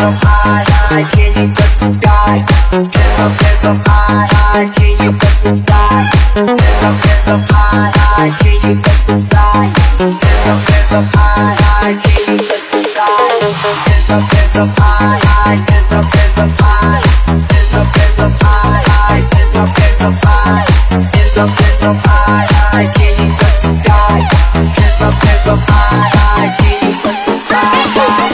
so high, high, can you touch the sky? Get so, get so high, high, can you touch the sky? Get so, get so high, high, can you touch the sky? Get so, get so high, high, can you touch the sky? Get so, get so high, high, get so, get so high, get so, get so high, high, get so, get so high, get so, get so high, high, can you touch the sky? Get so, get so high, high, can you touch the sky?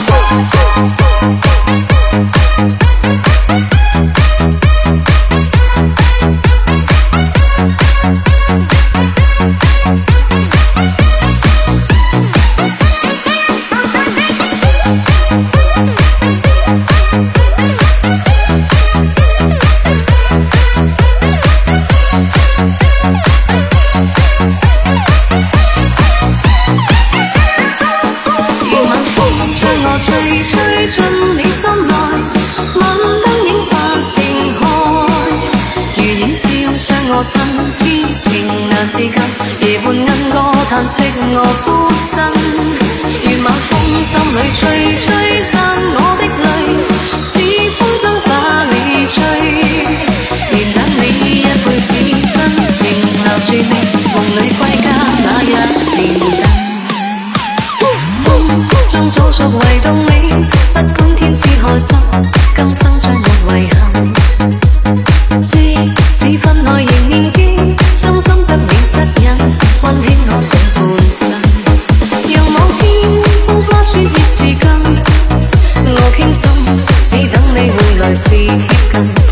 tan sinh ngọc see, here comes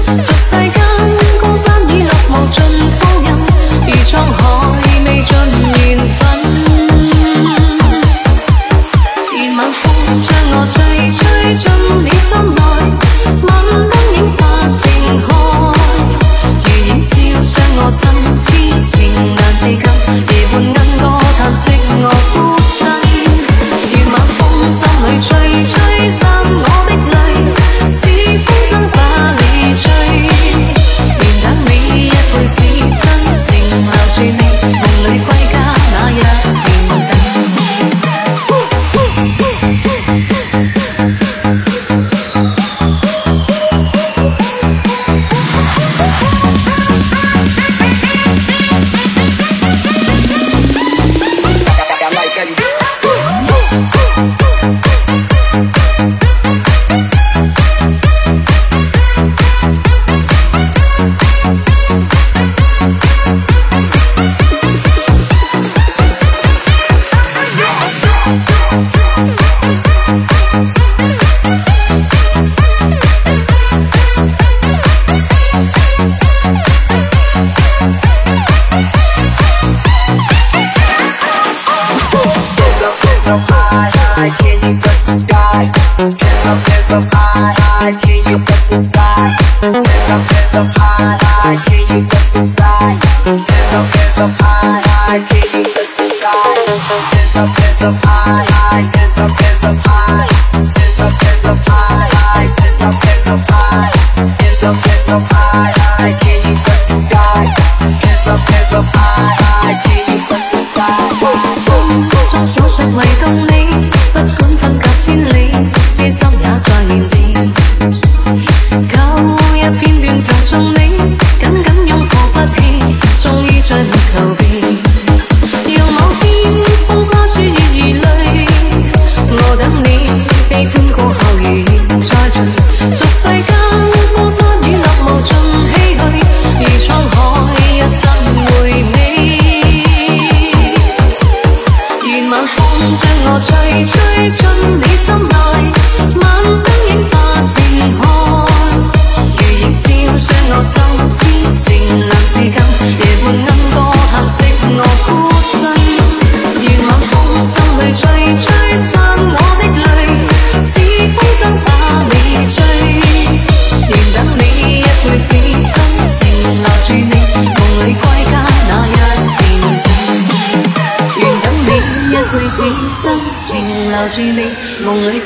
Charlie's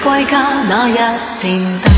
归家那一扇灯。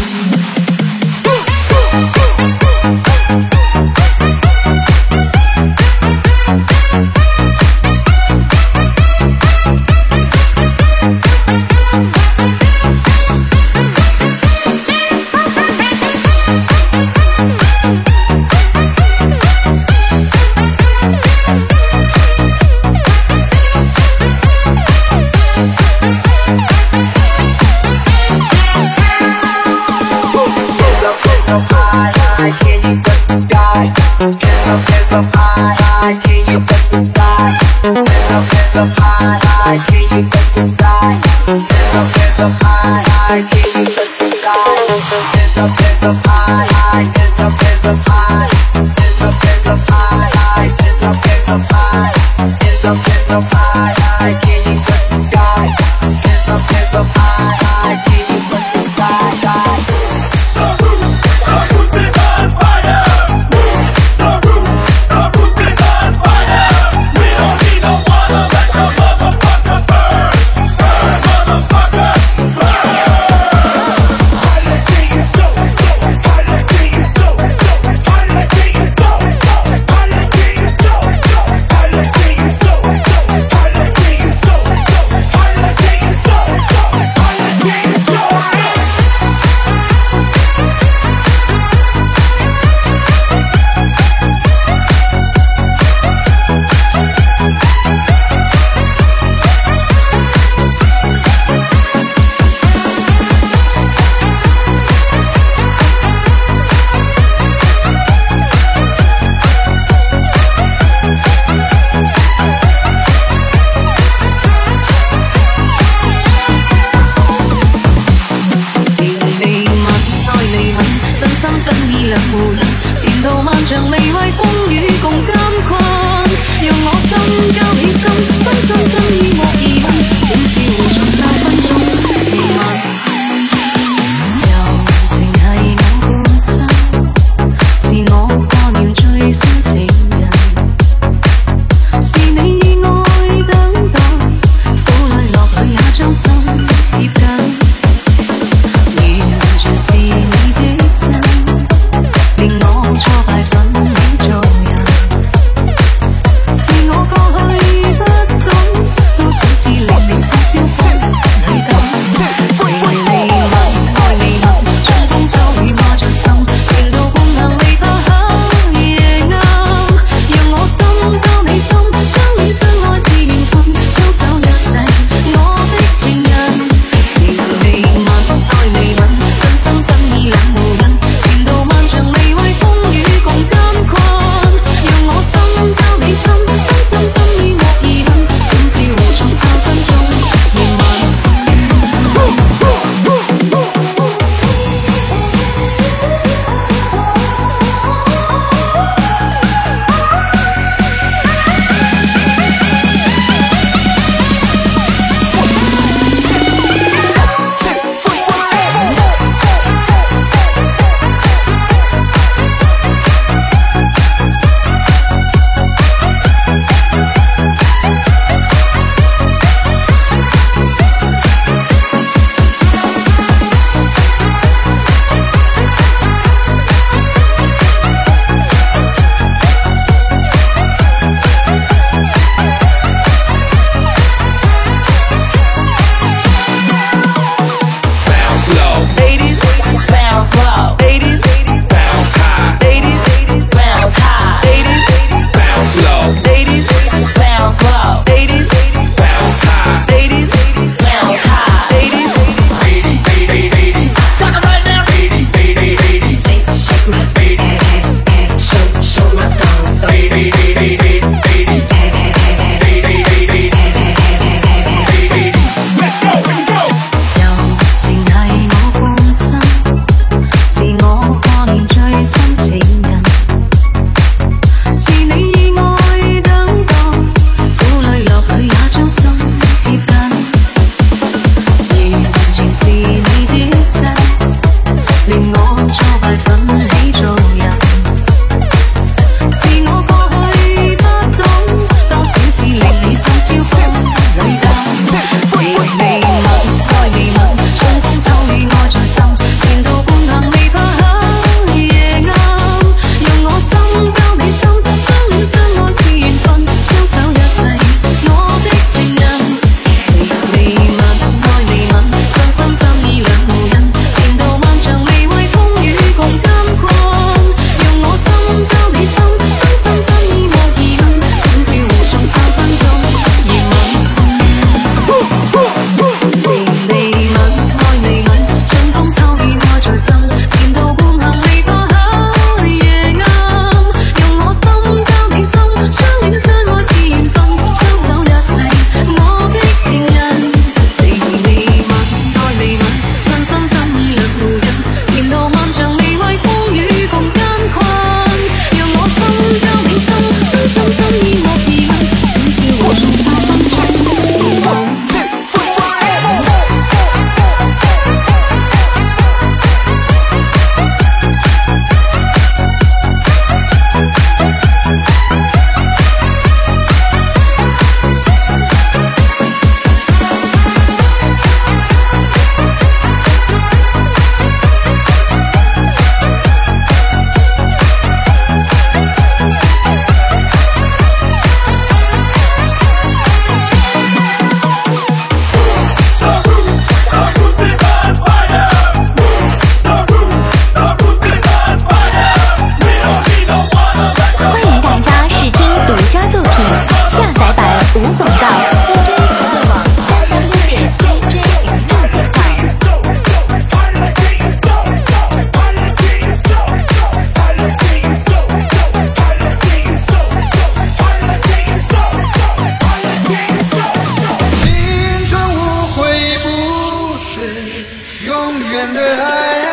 high.